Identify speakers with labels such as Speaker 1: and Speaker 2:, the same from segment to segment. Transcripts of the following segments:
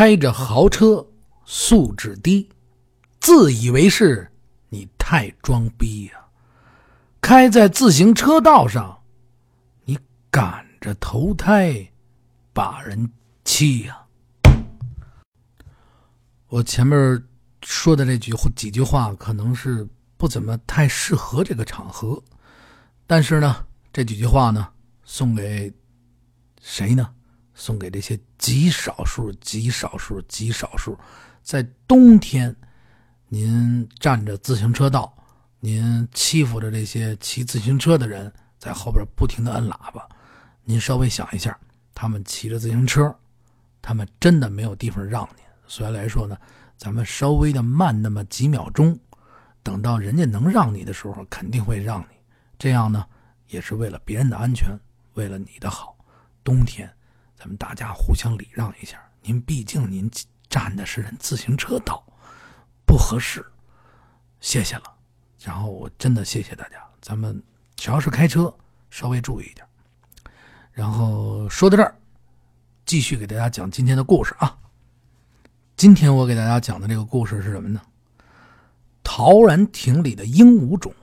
Speaker 1: 开着豪车，素质低，自以为是，你太装逼呀！开在自行车道上，你赶着投胎，把人气呀！我前面说的这句几句话，可能是不怎么太适合这个场合，但是呢，这几句话呢，送给谁呢？送给这些极少数、极少数、极少数，在冬天，您占着自行车道，您欺负着这些骑自行车的人，在后边不停的摁喇叭。您稍微想一下，他们骑着自行车，他们真的没有地方让您。所以来说呢，咱们稍微的慢那么几秒钟，等到人家能让你的时候，肯定会让你。这样呢，也是为了别人的安全，为了你的好。冬天。咱们大家互相礼让一下，您毕竟您占的是人自行车道，不合适，谢谢了。然后我真的谢谢大家，咱们只要是开车，稍微注意一点。然后说到这儿，继续给大家讲今天的故事啊。今天我给大家讲的这个故事是什么呢？陶然亭里的鹦鹉种。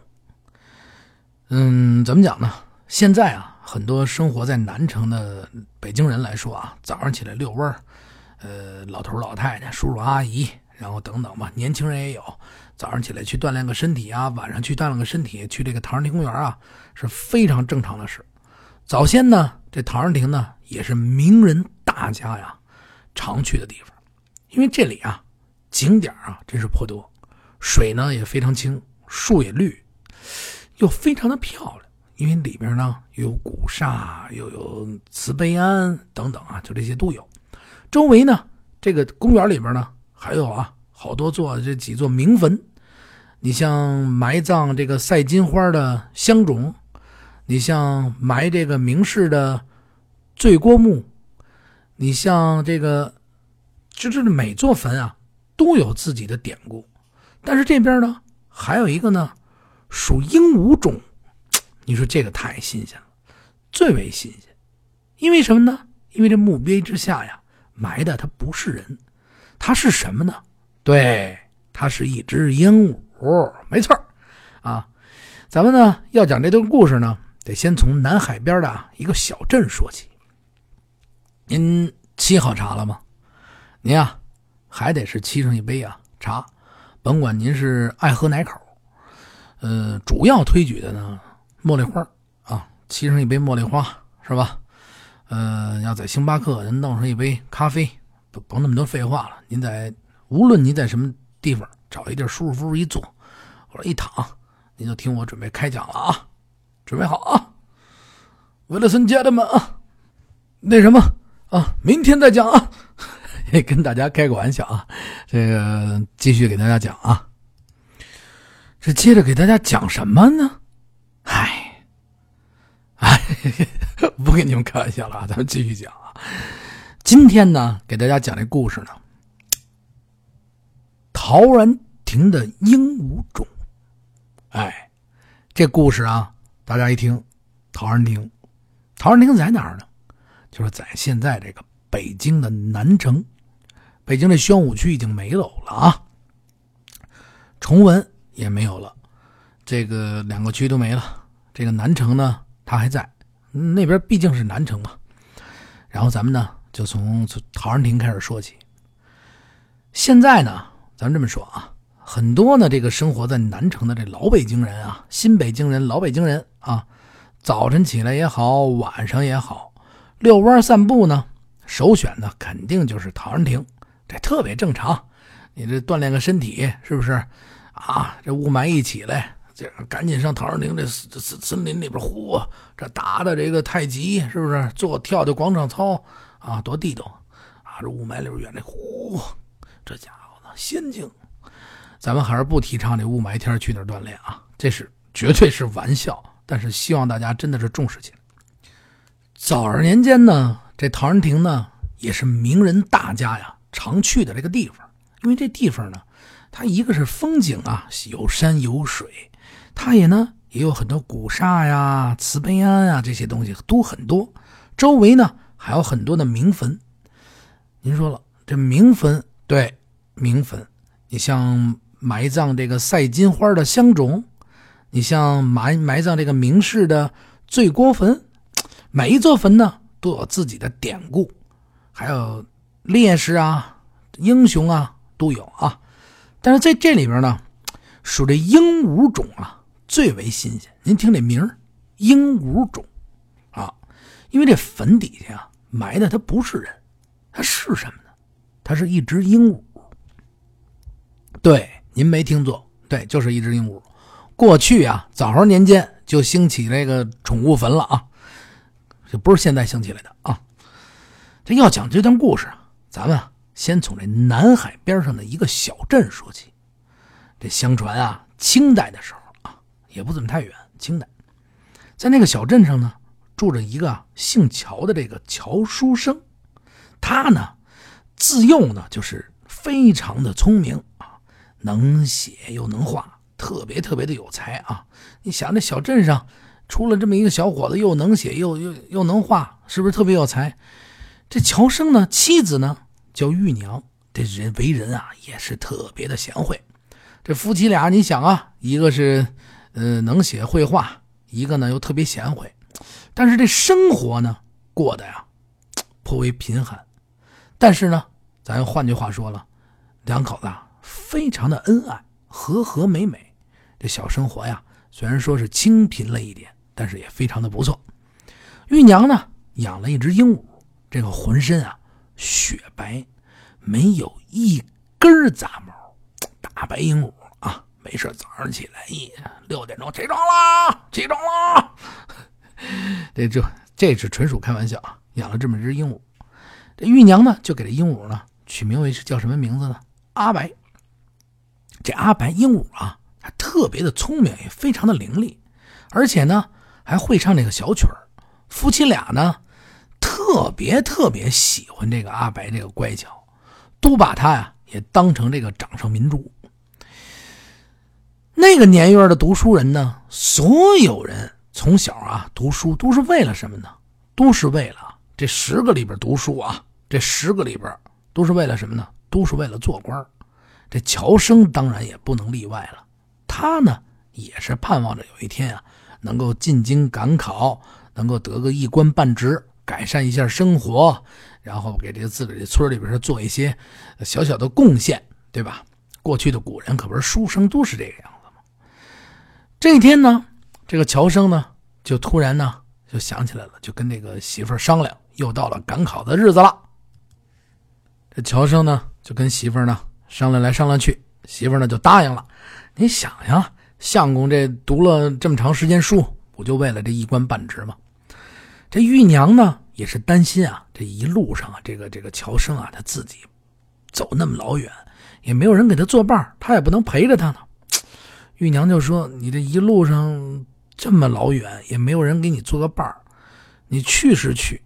Speaker 1: 嗯，怎么讲呢？现在啊。很多生活在南城的北京人来说啊，早上起来遛弯儿，呃，老头老太太、叔叔阿姨，然后等等吧，年轻人也有。早上起来去锻炼个身体啊，晚上去锻炼个身体，去这个陶然亭公园啊，是非常正常的事。早先呢，这陶然亭呢也是名人大家呀常去的地方，因为这里啊景点啊真是颇多，水呢也非常清，树也绿，又非常的漂亮。因为里边呢有古刹，又有慈悲庵等等啊，就这些都有。周围呢，这个公园里边呢还有啊好多座这几座名坟。你像埋葬这个赛金花的香冢，你像埋这个名士的醉郭墓，你像这个，就是每座坟啊都有自己的典故。但是这边呢还有一个呢，属鹦鹉冢。你说这个太新鲜了，最为新鲜，因为什么呢？因为这墓碑之下呀，埋的它不是人，它是什么呢？对，它是一只鹦鹉，没错啊。咱们呢要讲这段故事呢，得先从南海边的一个小镇说起。您沏好茶了吗？您啊，还得是沏上一杯啊茶，甭管您是爱喝哪口，呃，主要推举的呢。茉莉花啊，沏上一杯茉莉花是吧？呃，要在星巴克人弄上一杯咖啡，甭甭那么多废话了。您在无论您在什么地方，找一地舒舒服服一坐，或者一躺，您就听我准备开讲了啊！准备好啊！为了孙家的们啊，那什么啊，明天再讲啊！跟大家开个玩笑啊，这个继续给大家讲啊。这接着给大家讲什么呢？唉，哎，不跟你们开玩笑了！咱们继续讲啊。今天呢，给大家讲这故事呢，陶然亭的鹦鹉种。哎，这故事啊，大家一听，陶然亭，陶然亭在哪儿呢？就是在现在这个北京的南城。北京的宣武区已经没有了啊，崇文也没有了。这个两个区都没了，这个南城呢，它还在，那边毕竟是南城嘛。然后咱们呢，就从陶然亭开始说起。现在呢，咱这么说啊，很多呢，这个生活在南城的这老北京人啊，新北京人、老北京人啊，早晨起来也好，晚上也好，遛弯散步呢，首选的肯定就是陶然亭，这特别正常。你这锻炼个身体，是不是啊？这雾霾一起来。这赶紧上陶然亭这森森森林里边呼，这打的这个太极是不是？做跳跳广场操啊，多地道啊！这雾霾里边远那呼，这家伙呢仙境。咱们还是不提倡这雾霾天去那锻炼啊，这是绝对是玩笑。但是希望大家真的是重视起来。早二年间呢，这陶然亭呢也是名人大家呀常去的这个地方，因为这地方呢，它一个是风景啊，有山有水。它也呢也有很多古刹呀、慈悲庵啊这些东西都很多，周围呢还有很多的名坟。您说了，这名坟，对，名坟。你像埋葬这个赛金花的香冢，你像埋埋葬这个明氏的醉郭坟，每一座坟呢都有自己的典故，还有烈士啊、英雄啊都有啊。但是在这里边呢，属这鹦鹉冢啊最为新鲜。您听这名儿，鹦鹉冢啊，因为这坟底下啊埋的它不是人，它是什么呢？它是一只鹦鹉。对，您没听错，对，就是一只鹦鹉。过去啊，早朝年间就兴起这个宠物坟了啊，这不是现在兴起来的啊。这要讲这段故事啊，咱们先从这南海边上的一个小镇说起。这相传啊，清代的时候，也不怎么太远，清代，在那个小镇上呢，住着一个姓乔的这个乔书生，他呢，自幼呢就是非常的聪明啊。能写又能画，特别特别的有才啊！你想，这小镇上出了这么一个小伙子，又能写又又又能画，是不是特别有才？这乔生呢，妻子呢叫玉娘，这人为人啊也是特别的贤惠。这夫妻俩，你想啊，一个是呃能写会画，一个呢又特别贤惠，但是这生活呢过得呀颇为贫寒。但是呢，咱换句话说了，两口子。非常的恩爱，和和美美。这小生活呀，虽然说是清贫了一点，但是也非常的不错。玉娘呢，养了一只鹦鹉，这个浑身啊雪白，没有一根杂毛，大白鹦鹉。没事早上起来一六点钟起床啦，起床啦。这就这是纯属开玩笑啊。养了这么只鹦鹉，这玉娘呢，就给这鹦鹉呢取名为叫什么名字呢？阿白。这阿白鹦鹉啊，它特别的聪明，也非常的伶俐，而且呢还会唱这个小曲儿。夫妻俩呢特别特别喜欢这个阿白这个乖巧，都把它呀也当成这个掌上明珠。那个年月的读书人呢，所有人从小啊读书都是为了什么呢？都是为了这十个里边读书啊，这十个里边都是为了什么呢？都是为了做官这乔生当然也不能例外了，他呢也是盼望着有一天啊，能够进京赶考，能够得个一官半职，改善一下生活，然后给这个自己的村里边做一些小小的贡献，对吧？过去的古人可不是书生都是这个样？这一天呢，这个乔生呢就突然呢就想起来了，就跟这个媳妇商量，又到了赶考的日子了。这乔生呢就跟媳妇呢。商量来商量去，媳妇呢就答应了。你想呀，相公这读了这么长时间书，不就为了这一官半职吗？这玉娘呢也是担心啊，这一路上啊，这个这个乔生啊，他自己走那么老远，也没有人给他作伴，他也不能陪着他呢。玉娘就说：“你这一路上这么老远，也没有人给你做个伴儿你去是去，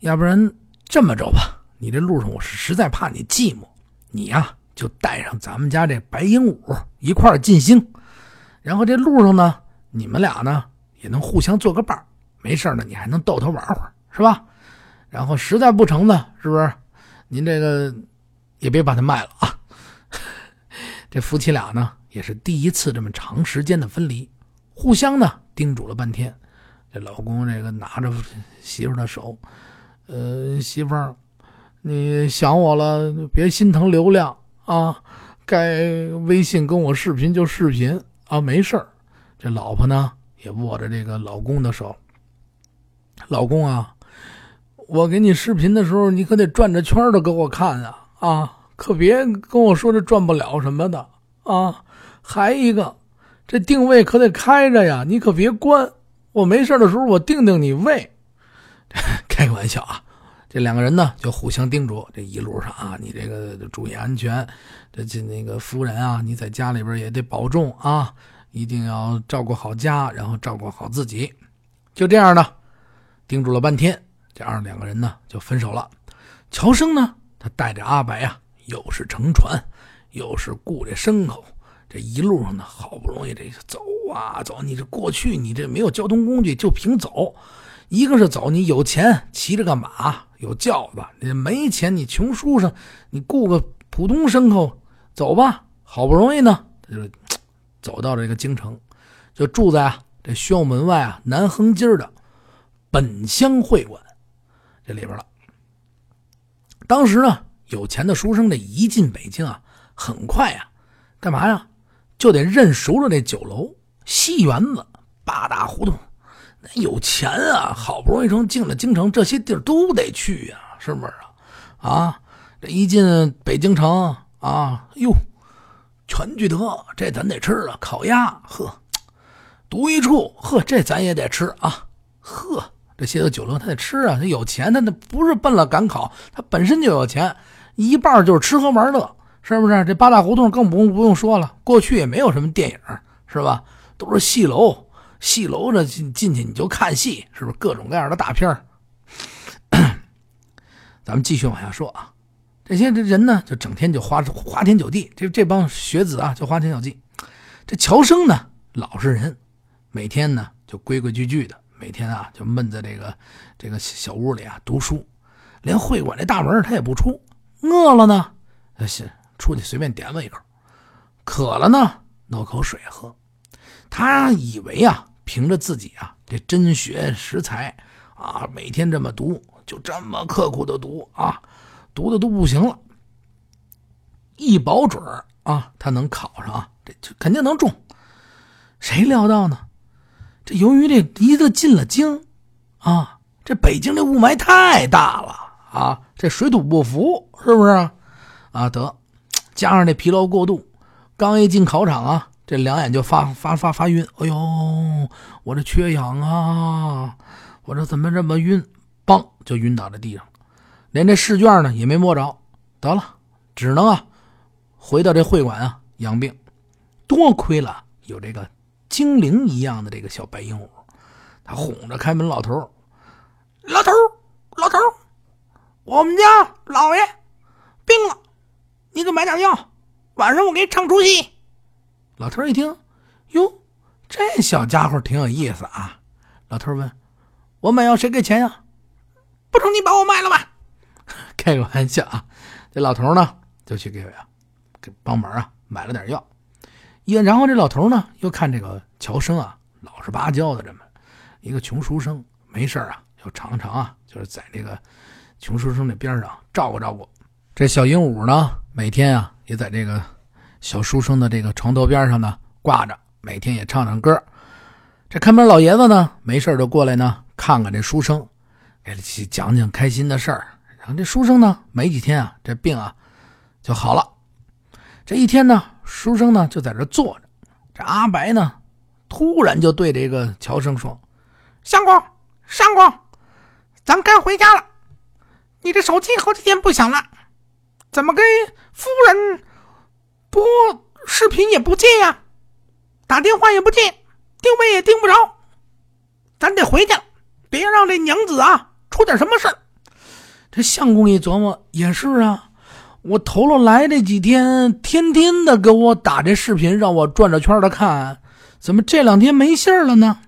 Speaker 1: 要不然这么着吧，你这路上我是实在怕你寂寞，你呀。”就带上咱们家这白鹦鹉一块儿进京，然后这路上呢，你们俩呢也能互相做个伴儿没事呢，你还能逗他玩会儿，是吧？然后实在不成呢，是不是？您这个也别把它卖了啊。这夫妻俩呢也是第一次这么长时间的分离，互相呢叮嘱了半天。这老公这个拿着媳妇的手，呃，媳妇儿，你想我了，别心疼流量。啊，该微信跟我视频就视频啊，没事儿。这老婆呢也握着这个老公的手。老公啊，我给你视频的时候，你可得转着圈的给我看啊啊，可别跟我说这转不了什么的啊。还一个，这定位可得开着呀，你可别关。我没事的时候，我定定你位。开个玩笑啊。这两个人呢，就互相叮嘱：这一路上啊，你这个注意安全。这这那个夫人啊，你在家里边也得保重啊，一定要照顾好家，然后照顾好自己。就这样呢，叮嘱了半天，这样两个人呢就分手了。乔生呢，他带着阿白啊，又是乘船，又是雇这牲口，这一路上呢，好不容易这走啊走，你这过去你这没有交通工具，就凭走。一个是走，你有钱骑着个马，有轿子；你没钱，你穷书生，你雇个普通牲口走吧。好不容易呢，他就 走到这个京城，就住在啊这宣武门外啊南横街的本乡会馆这里边了。当时呢，有钱的书生这一进北京啊，很快呀，干嘛呀？就得认熟了这酒楼、戏园子、八大胡同。那有钱啊，好不容易从进了京城，这些地儿都得去呀，是不是啊？啊，这一进北京城啊，哟，全聚德，这咱得吃了，烤鸭，呵，独一处，呵，这咱也得吃啊，呵，这些个酒楼他得吃啊，他有钱，他那不是奔了赶考，他本身就有钱，一半就是吃喝玩乐。是不是这八大胡同更不用不用说了？过去也没有什么电影，是吧？都是戏楼，戏楼这进进去你就看戏，是不是各种各样的大片咱们继续往下说啊，这些这人呢，就整天就花花天酒地，这这帮学子啊，就花天酒地。这乔生呢，老实人，每天呢就规规矩矩的，每天啊就闷在这个这个小屋里啊读书，连会馆这大门他也不出。饿了呢，行。出去随便点了一口，渴了呢，弄口水喝。他以为啊，凭着自己啊这真学实才啊，每天这么读，就这么刻苦的读啊，读的都不行了。一保准啊，他能考上啊，这就肯定能中。谁料到呢？这由于这离得进了京啊，这北京这雾霾太大了啊，这水土不服，是不是啊？得。加上这疲劳过度，刚一进考场啊，这两眼就发发发发晕。哎呦，我这缺氧啊！我这怎么这么晕？嘣，就晕倒在地上，连这试卷呢也没摸着。得了，只能啊回到这会馆啊养病。多亏了有这个精灵一样的这个小白鹦鹉，他哄着开门老头老头老头我们家老爷病了。你给买点药，晚上我给你唱出戏。老头一听，哟，这小家伙挺有意思啊。老头问：“我买药谁给钱呀？”不成，你把我卖了吧？开个玩笑啊。这老头呢，就去给啊，给帮忙啊，买了点药。也然后这老头呢，又看这个乔生啊，老实巴交的这么一个穷书生，没事啊，就常常啊，就是在这个穷书生的边上照顾照顾。这小鹦鹉呢，每天啊也在这个小书生的这个床头边上呢挂着，每天也唱唱歌。这看门老爷子呢，没事就过来呢看看这书生，给他讲讲开心的事儿。然后这书生呢，没几天啊，这病啊就好了。这一天呢，书生呢就在这坐着，这阿白呢突然就对这个乔生说：“相公，相公，咱该回家了。你这手机好几天不响了。”怎么给夫人播视频也不接呀，打电话也不接，定位也定不着，咱得回去了，别让这娘子啊出点什么事儿这相公一琢磨，也是啊，我头了来这几天，天天的给我打这视频，让我转着圈的看，怎么这两天没信儿了呢？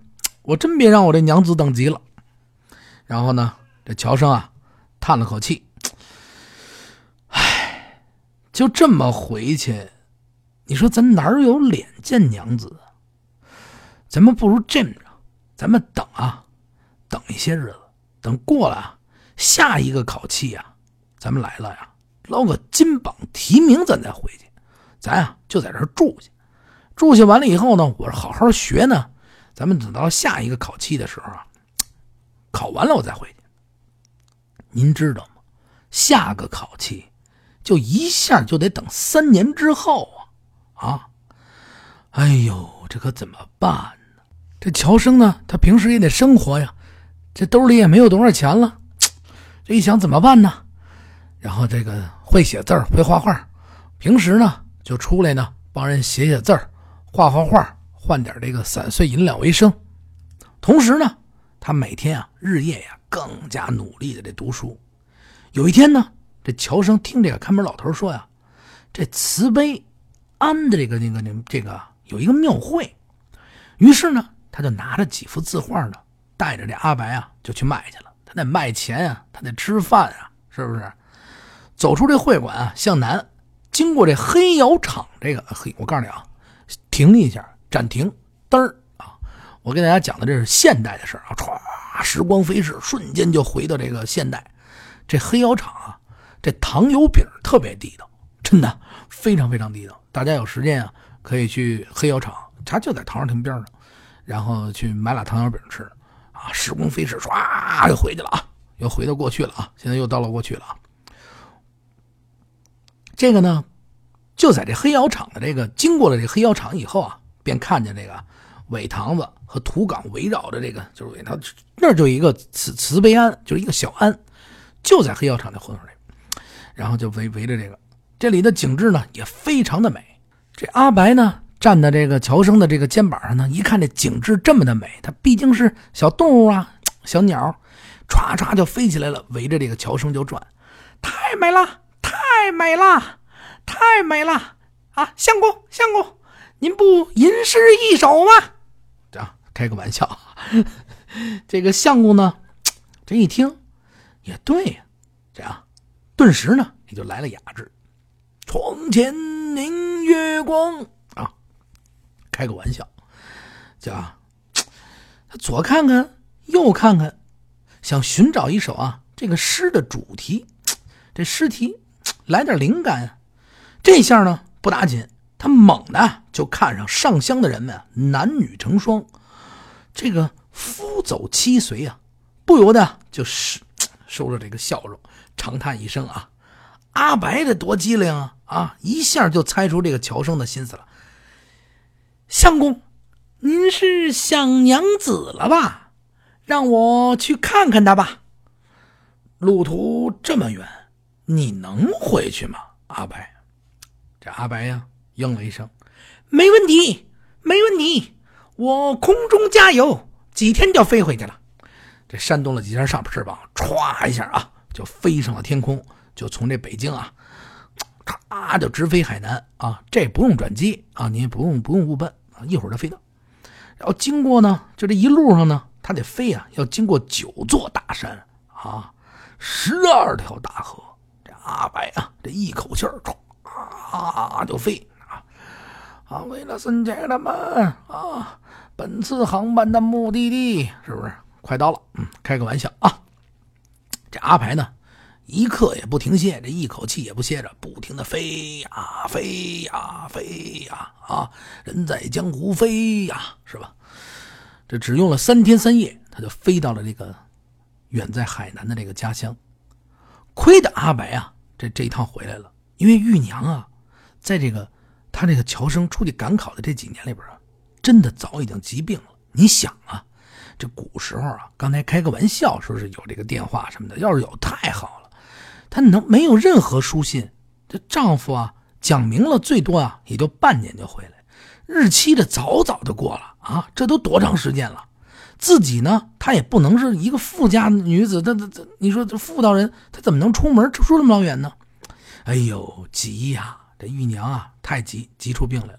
Speaker 1: 我真别让我这娘子等急了。然后呢，这乔生啊叹了口气。就这么回去，你说咱哪有脸见娘子？咱们不如这么着，咱们等啊，等一些日子，等过了下一个考期呀，咱们来了呀，捞个金榜题名，咱再回去。咱呀就在这住下，住下完了以后呢，我好好学呢。咱们等到下一个考期的时候啊，考完了我再回去。您知道吗？下个考期。就一下就得等三年之后啊！啊，哎呦，这可怎么办呢？这乔生呢，他平时也得生活呀，这兜里也没有多少钱了。这一想怎么办呢？然后这个会写字会画画，平时呢就出来呢帮人写写字画画画，换点这个散碎银两为生。同时呢，他每天啊日夜呀更加努力的这读书。有一天呢。这乔生听这个看门老头说呀，这慈悲庵的这个那个那这个有一个庙会，于是呢，他就拿着几幅字画呢，带着这阿白啊就去卖去了。他得卖钱啊，他得吃饭啊，是不是？走出这会馆啊，向南，经过这黑窑厂，这个嘿，我告诉你啊，停一下，暂停，嘚儿啊！我给大家讲的这是现代的事啊，歘，时光飞逝，瞬间就回到这个现代。这黑窑厂啊，这糖油饼特别地道，真的非常非常地道。大家有时间啊，可以去黑窑厂，它就在陶然亭边上，然后去买俩糖油饼吃啊。时光飞逝，唰就回去了啊，又回到过去了啊，现在又到了过去了啊。这个呢，就在这黑窑厂的这个经过了这黑窑厂以后啊，便看见这个苇塘子和土岗围绕着这个，就是苇塘那就一个慈慈悲庵，就是一个小庵，就在黑窑厂的胡同里，然后就围围着这个，这里的景致呢也非常的美。这阿白呢站在这个乔生的这个肩膀上呢，一看这景致这么的美，他毕竟是小动物啊，小鸟，唰唰就飞起来了，围着这个乔生就转，太美了。太美了，太美了啊！相公，相公，您不吟诗一首吗？这样开个玩笑。这个相公呢，这一听也对呀，这样顿时呢也就来了雅致。床前明月光啊，开个玩笑，叫他左看看右看看，想寻找一首啊这个诗的主题，这诗题。来点灵感啊！这下呢不打紧，他猛的就看上上香的人们，男女成双，这个夫走妻随啊，不由得就是 收了这个笑容，长叹一声啊：“阿白这多机灵啊！啊，一下就猜出这个乔生的心思了。相公，您是想娘子了吧？让我去看看她吧。路途这么远。”你能回去吗，阿白？这阿白呀，应了一声：“没问题，没问题，我空中加油，几天就飞回去了。”这扇动了几下上翅膀，歘一下啊，就飞上了天空，就从这北京啊，咔就直飞海南啊！这不用转机啊，你也不用不用误奔啊，一会儿就飞到。然后经过呢，就这一路上呢，他得飞啊，要经过九座大山啊，十二条大河。这阿白啊，这一口气儿，唰就飞啊！啊，为了孙家他们啊，本次航班的目的地是不是快到了？嗯，开个玩笑啊！这阿白呢，一刻也不停歇，这一口气也不歇着，不停的飞呀飞呀飞呀啊！人在江湖飞呀，是吧？这只用了三天三夜，他就飞到了这个远在海南的这个家乡。亏的阿白啊！这这一趟回来了，因为玉娘啊，在这个他这个乔生出去赶考的这几年里边啊，真的早已经疾病了。你想啊，这古时候啊，刚才开个玩笑说是有这个电话什么的，要是有太好了。他能没有任何书信，这丈夫啊讲明了，最多啊也就半年就回来，日期这早早就过了啊，这都多长时间了？自己呢，她也不能是一个富家女子，她她她，你说这妇道人，她怎么能出门出这么老远呢？哎呦，急呀！这玉娘啊，太急，急出病来了。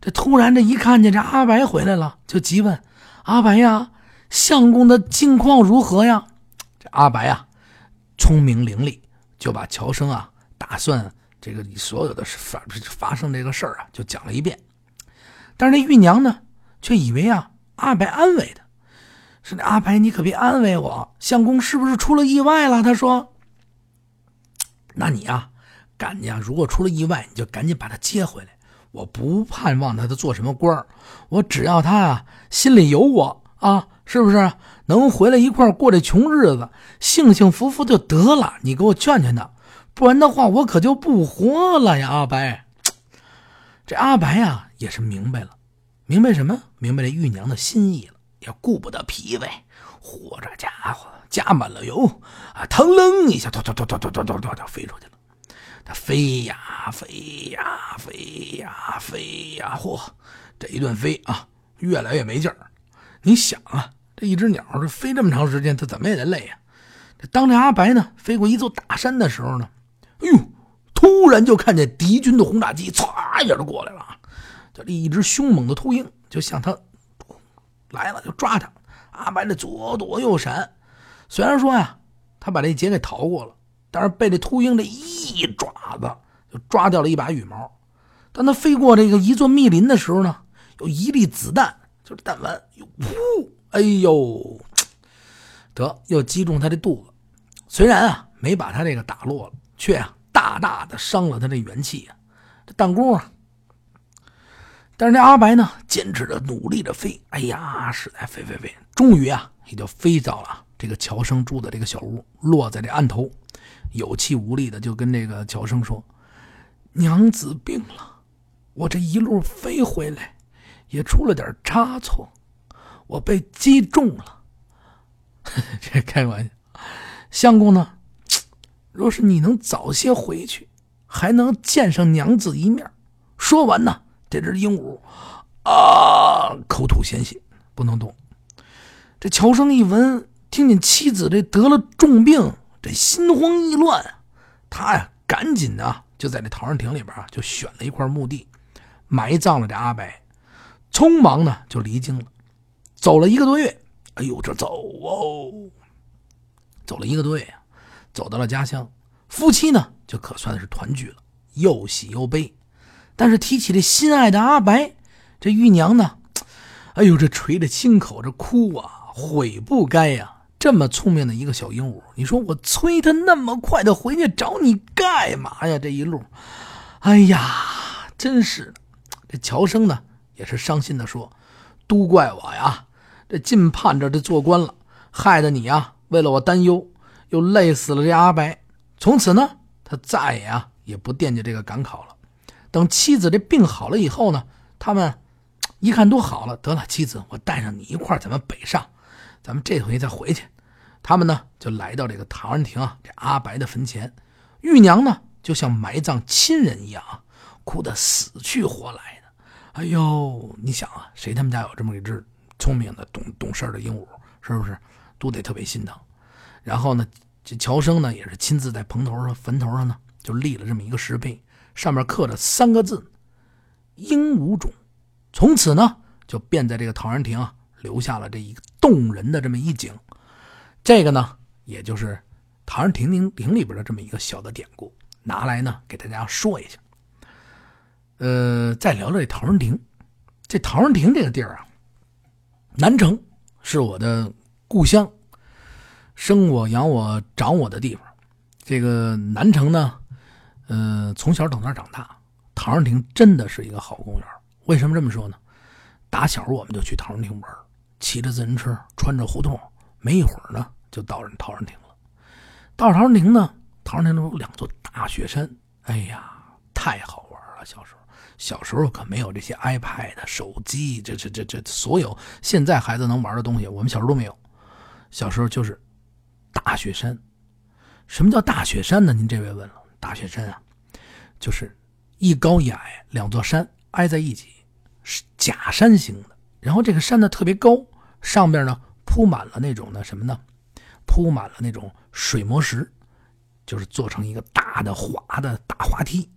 Speaker 1: 这突然这一看见这阿白回来了，就急问：“阿白呀，相公的近况如何呀？”这阿白啊，聪明伶俐，就把乔生啊打算这个所有的发发生这个事儿啊，就讲了一遍。但是那玉娘呢，却以为啊，阿白安慰他。是那阿白，你可别安慰我，相公是不是出了意外了？他说：“那你呀，赶紧，如果出了意外，你就赶紧把他接回来。我不盼望他他做什么官我只要他啊心里有我啊，是不是能回来一块过这穷日子，幸幸福福就得了。你给我劝劝他，不然的话我可就不活了呀！”阿白，这阿白呀也是明白了，明白什么？明白这玉娘的心意了。也顾不得疲惫，嚯，这家伙加满了油啊！腾楞一下，突突突突突突突突就飞出去了。它飞呀飞呀飞呀飞呀，嚯，这一顿飞啊，越来越没劲儿。你想啊，这一只鸟这飞这么长时间，它怎么也得累呀。这当这阿白呢飞过一座大山的时候呢，哎呦，突然就看见敌军的轰炸机唰一下就过来了啊，就这一只凶猛的秃鹰就向他。来了就抓他，阿白这左躲右闪，虽然说呀，他把这劫给逃过了，但是被这秃鹰这一爪子就抓掉了一把羽毛。当他飞过这个一座密林的时候呢，有一粒子弹，就是弹丸，噗，哎呦，得又击中他的肚子。虽然啊没把他这个打落了，却啊大大的伤了他这元气啊。这弹弓啊，但是这阿白呢，坚持着努力着飞，哎呀，是在飞飞飞，终于啊也就飞到了这个乔生住的这个小屋，落在这案头，有气无力的就跟这个乔生说：“娘子病了。”我这一路飞回来，也出了点差错，我被击中了。这开玩笑，相公呢？若是你能早些回去，还能见上娘子一面。说完呢，这只鹦鹉啊，口吐鲜血，不能动。这乔生一闻，听见妻子这得了重病，这心慌意乱，他呀，赶紧的就在这陶然亭里边啊，就选了一块墓地。埋葬了这阿白，匆忙呢就离京了，走了一个多月。哎呦，这走哦，走了一个多月呀，走到了家乡，夫妻呢就可算是团聚了，又喜又悲。但是提起这心爱的阿白，这玉娘呢，哎呦，这垂着心口这哭啊，悔不该呀！这么聪明的一个小鹦鹉，你说我催他那么快的回去找你干嘛呀？这一路，哎呀，真是。这乔生呢，也是伤心的说：“都怪我呀，这尽盼着这做官了，害得你呀，为了我担忧，又累死了这阿白。从此呢，他再也啊，也不惦记这个赶考了。等妻子这病好了以后呢，他们一看都好了，得了，妻子，我带上你一块咱们北上，咱们这回再回去。他们呢，就来到这个唐人亭啊，这阿白的坟前，玉娘呢，就像埋葬亲人一样啊，哭得死去活来。”哎呦，你想啊，谁他们家有这么一只聪明的、懂懂事的鹦鹉，是不是都得特别心疼？然后呢，这乔生呢也是亲自在棚头上、坟头上呢就立了这么一个石碑，上面刻着三个字“鹦鹉冢”。从此呢，就便在这个陶然亭啊留下了这一个动人的这么一景。这个呢，也就是陶然亭亭亭里边的这么一个小的典故，拿来呢给大家说一下。呃，再聊聊这陶然亭。这陶然亭这个地儿啊，南城是我的故乡，生我养我长我的地方。这个南城呢，呃，从小等那长大。陶然亭真的是一个好公园。为什么这么说呢？打小我们就去陶然亭玩，骑着自行车穿着胡同，没一会儿呢就到人陶然亭了。到陶然亭呢，陶然亭有两座大雪山，哎呀，太好玩了！小时候。小时候可没有这些 iPad、手机，这这这这所有现在孩子能玩的东西，我们小时候都没有。小时候就是大雪山。什么叫大雪山呢？您这位问了，大雪山啊，就是一高一矮两座山挨在一起，是假山形的。然后这个山呢特别高，上边呢铺满了那种的什么呢？铺满了那种水磨石，就是做成一个大的滑的大滑梯。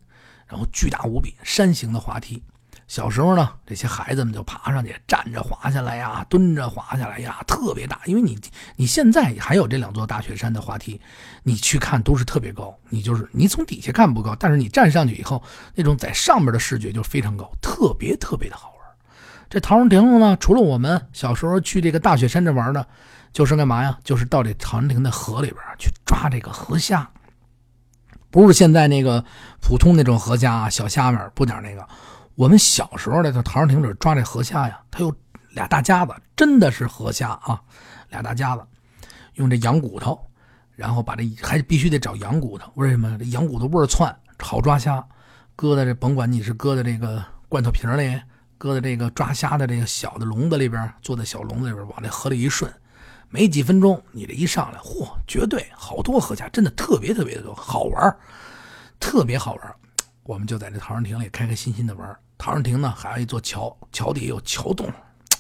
Speaker 1: 然后巨大无比，山形的滑梯。小时候呢，这些孩子们就爬上去，站着滑下来呀，蹲着滑下来呀，特别大。因为你你现在还有这两座大雪山的滑梯，你去看都是特别高。你就是你从底下看不高，但是你站上去以后，那种在上面的视觉就非常高，特别特别的好玩。这陶然亭呢，除了我们小时候去这个大雪山这玩的，就是干嘛呀？就是到这陶然亭的河里边去抓这个河虾。不是现在那个普通那种河虾，小虾米不点那个。我们小时候的在陶然亭里抓这河虾呀，它有俩大夹子，真的是河虾啊，俩大夹子，用这羊骨头，然后把这还必须得找羊骨头，为什么？这羊骨头味儿窜，好抓虾。搁在这，甭管你是搁在这个罐头瓶里，搁在这个抓虾的这个小的笼子里边，坐在小笼子里边，往这河里一顺。没几分钟，你这一上来，嚯，绝对好多河虾，真的特别特别的多，好玩特别好玩我们就在这陶然亭里开开心心的玩陶然亭呢，还有一座桥，桥底有桥洞，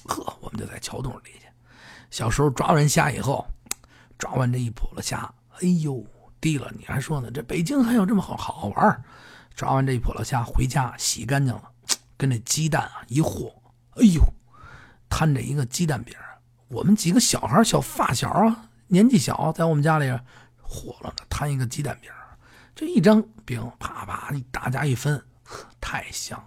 Speaker 1: 呵，我们就在桥洞里去。小时候抓完虾以后，抓完这一笸箩虾，哎呦，低了，你还说呢？这北京还有这么好好玩抓完这一笸箩虾回家洗干净了，跟这鸡蛋啊一和，哎呦，摊着一个鸡蛋饼。我们几个小孩小发小啊，年纪小，在我们家里火了呢，摊一个鸡蛋饼，这一张饼啪啪，大家一分，太香了。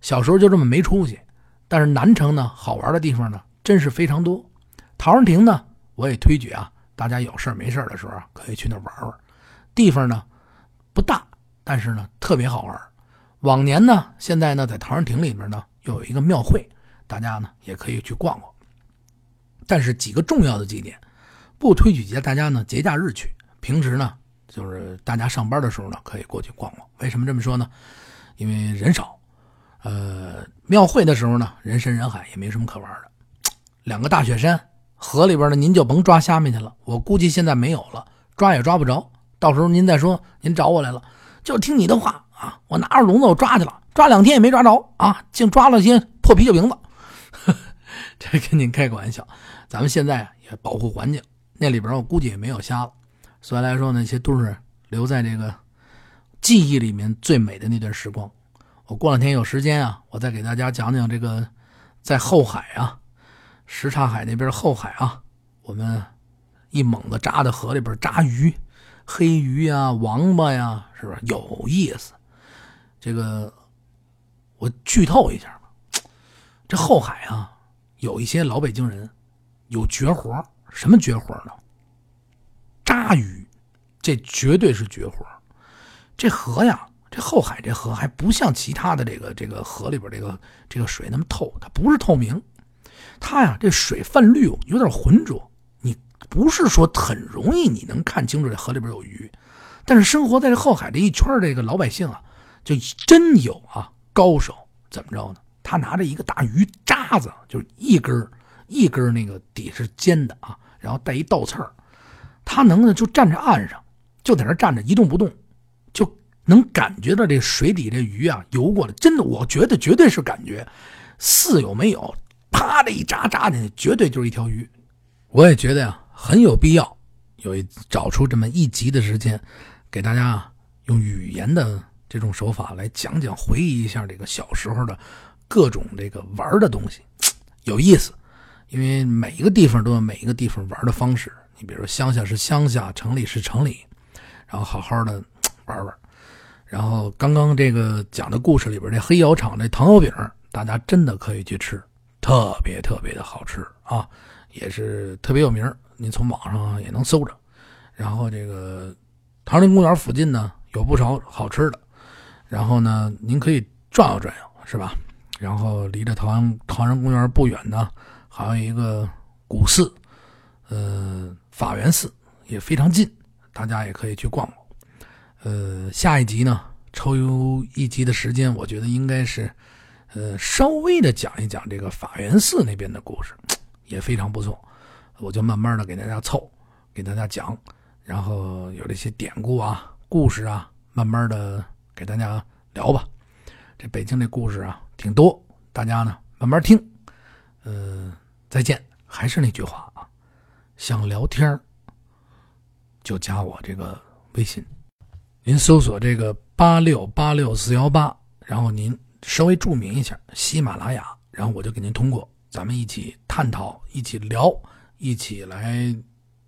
Speaker 1: 小时候就这么没出息，但是南城呢，好玩的地方呢，真是非常多。陶然亭呢，我也推举啊，大家有事没事的时候，可以去那玩玩。地方呢不大，但是呢特别好玩。往年呢，现在呢，在陶然亭里面呢，又有一个庙会，大家呢也可以去逛逛。但是几个重要的几点，不推举节大家呢节假日去，平时呢就是大家上班的时候呢可以过去逛逛。为什么这么说呢？因为人少，呃，庙会的时候呢人山人海，也没什么可玩的。两个大雪山，河里边呢您就甭抓虾米去了，我估计现在没有了，抓也抓不着。到时候您再说您找我来了，就听你的话啊，我拿着笼子我抓去了，抓两天也没抓着啊，净抓了些破啤酒瓶子。这跟您开个玩笑。咱们现在也保护环境，那里边我估计也没有虾了，所以来说那些都是留在这个记忆里面最美的那段时光。我过两天有时间啊，我再给大家讲讲这个在后海啊，什刹海那边后海啊，我们一猛子扎在河里边扎鱼，黑鱼呀、王八呀，是不是有意思？这个我剧透一下吧，这后海啊，有一些老北京人。有绝活什么绝活呢？扎鱼，这绝对是绝活这河呀，这后海这河还不像其他的这个这个河里边这个这个水那么透，它不是透明，它呀这水泛绿，有点浑浊。你不是说很容易你能看清楚这河里边有鱼，但是生活在这后海这一圈这个老百姓啊，就真有啊高手，怎么着呢？他拿着一个大鱼渣子，就是一根一根那个底是尖的啊，然后带一倒刺儿，他能呢就站在岸上，就在那站着一动不动，就能感觉到这水底这鱼啊游过来。真的，我觉得绝对是感觉，似有没有，啪的一扎扎进去，绝对就是一条鱼。我也觉得呀，很有必要有一找出这么一集的时间，给大家用语言的这种手法来讲讲，回忆一下这个小时候的各种这个玩的东西，有意思。因为每一个地方都有每一个地方玩的方式，你比如说乡下是乡下，城里是城里，然后好好的玩玩。然后刚刚这个讲的故事里边，这黑窑厂这糖油饼，大家真的可以去吃，特别特别的好吃啊，也是特别有名。您从网上也能搜着。然后这个唐人公园附近呢，有不少好吃的。然后呢，您可以转悠转悠，是吧？然后离着唐唐人公园不远呢。还有一个古寺，呃，法源寺也非常近，大家也可以去逛逛。呃，下一集呢，抽一集的时间，我觉得应该是，呃，稍微的讲一讲这个法源寺那边的故事，也非常不错。我就慢慢的给大家凑，给大家讲，然后有这些典故啊、故事啊，慢慢的给大家聊吧。这北京这故事啊，挺多，大家呢慢慢听，呃。再见，还是那句话啊，想聊天就加我这个微信，您搜索这个八六八六四幺八，然后您稍微注明一下喜马拉雅，然后我就给您通过，咱们一起探讨，一起聊，一起来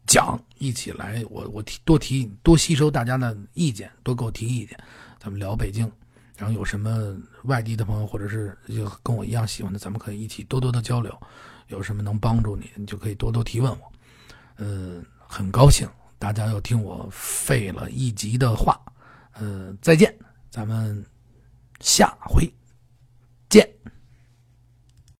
Speaker 1: 讲，一起来，我我提多提多吸收大家的意见，多给我提意见，咱们聊北京，然后有什么外地的朋友或者是就跟我一样喜欢的，咱们可以一起多多的交流。有什么能帮助你你就可以多多提问我。嗯很高兴大家又听我废了一集的话。嗯再见咱们下回见。